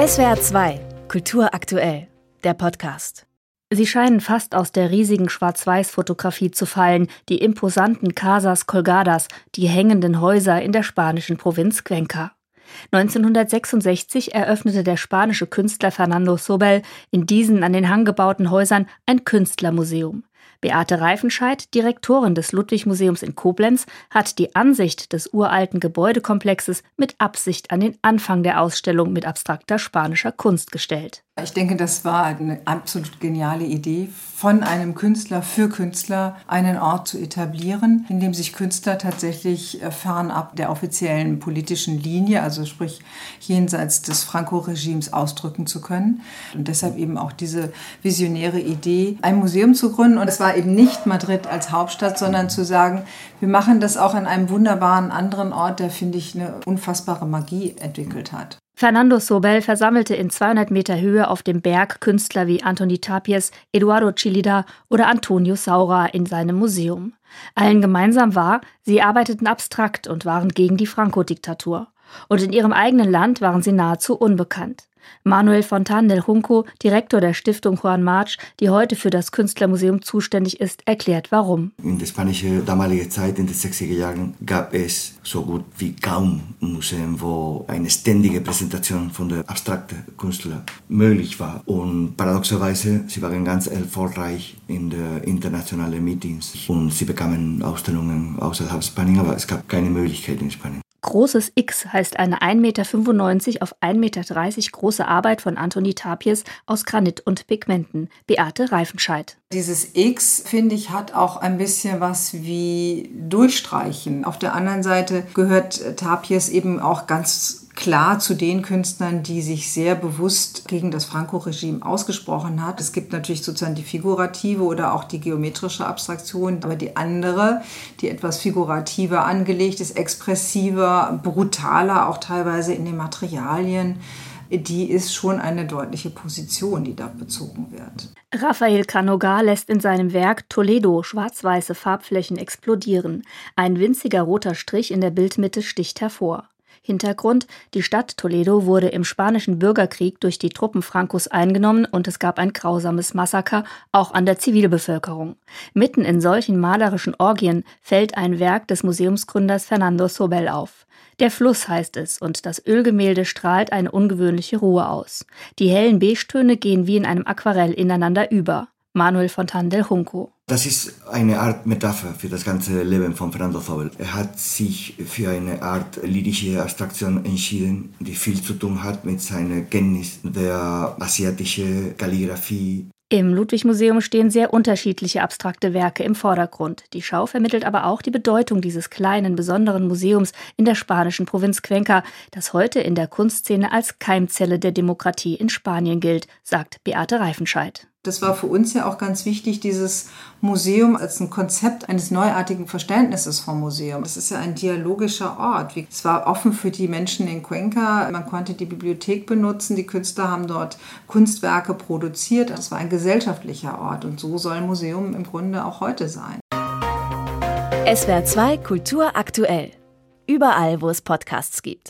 SWR 2, Kultur aktuell, der Podcast. Sie scheinen fast aus der riesigen Schwarz-Weiß-Fotografie zu fallen, die imposanten Casas Colgadas, die hängenden Häuser in der spanischen Provinz Cuenca. 1966 eröffnete der spanische Künstler Fernando Sobel in diesen an den Hang gebauten Häusern ein Künstlermuseum. Beate Reifenscheid, Direktorin des Ludwig-Museums in Koblenz, hat die Ansicht des uralten Gebäudekomplexes mit Absicht an den Anfang der Ausstellung mit abstrakter spanischer Kunst gestellt. Ich denke, das war eine absolut geniale Idee, von einem Künstler für Künstler einen Ort zu etablieren, in dem sich Künstler tatsächlich äh, fernab der offiziellen politischen Linie, also sprich jenseits des Franco-Regimes, ausdrücken zu können. Und deshalb eben auch diese visionäre Idee, ein Museum zu gründen. Und es war eben nicht Madrid als Hauptstadt, sondern zu sagen, wir machen das auch an einem wunderbaren anderen Ort, der, finde ich, eine unfassbare Magie entwickelt hat. Fernando Sobel versammelte in 200 Meter Höhe auf dem Berg Künstler wie Antoni Tapies, Eduardo Chilida oder Antonio Saura in seinem Museum. Allen gemeinsam war, sie arbeiteten abstrakt und waren gegen die Franco-Diktatur. Und in ihrem eigenen Land waren sie nahezu unbekannt. Manuel Fontan del Junco, Direktor der Stiftung Juan March, die heute für das Künstlermuseum zuständig ist, erklärt warum. In der spanischen damaligen Zeit, in den 60er Jahren, gab es so gut wie kaum Museen, wo eine ständige Präsentation von der abstrakten Künstler möglich war. Und paradoxerweise, sie waren ganz erfolgreich in den internationalen Meetings und sie bekamen Ausstellungen außerhalb Spaniens, aber es gab keine Möglichkeit in Spanien. Großes X heißt eine 1,95 Meter auf 1,30 Meter große Arbeit von Antoni Tapies aus Granit und Pigmenten. Beate Reifenscheid. Dieses X, finde ich, hat auch ein bisschen was wie Durchstreichen. Auf der anderen Seite gehört Tapies eben auch ganz klar zu den Künstlern, die sich sehr bewusst gegen das Franco-Regime ausgesprochen hat. Es gibt natürlich sozusagen die figurative oder auch die geometrische Abstraktion, aber die andere, die etwas figurativer angelegt ist, expressiver, brutaler, auch teilweise in den Materialien, die ist schon eine deutliche Position, die da bezogen wird. Raphael Canogar lässt in seinem Werk Toledo schwarz-weiße Farbflächen explodieren. Ein winziger roter Strich in der Bildmitte sticht hervor. Hintergrund: Die Stadt Toledo wurde im Spanischen Bürgerkrieg durch die Truppen Francos eingenommen und es gab ein grausames Massaker, auch an der Zivilbevölkerung. Mitten in solchen malerischen Orgien fällt ein Werk des Museumsgründers Fernando Sobel auf. Der Fluss heißt es, und das Ölgemälde strahlt eine ungewöhnliche Ruhe aus. Die hellen Beige-Töne gehen wie in einem Aquarell ineinander über. Manuel Fontan del Junco. Das ist eine Art Metapher für das ganze Leben von Fernando Sobel. Er hat sich für eine Art lyrische Abstraktion entschieden, die viel zu tun hat mit seiner Kenntnis der asiatischen Kalligraphie. Im Ludwig-Museum stehen sehr unterschiedliche abstrakte Werke im Vordergrund. Die Schau vermittelt aber auch die Bedeutung dieses kleinen, besonderen Museums in der spanischen Provinz Cuenca, das heute in der Kunstszene als Keimzelle der Demokratie in Spanien gilt, sagt Beate Reifenscheid. Das war für uns ja auch ganz wichtig, dieses Museum als ein Konzept eines neuartigen Verständnisses vom Museum. Es ist ja ein dialogischer Ort. Es war offen für die Menschen in Cuenca. Man konnte die Bibliothek benutzen. Die Künstler haben dort Kunstwerke produziert. Es war ein gesellschaftlicher Ort. Und so soll ein Museum im Grunde auch heute sein. SWR 2 Kultur aktuell. Überall, wo es Podcasts gibt.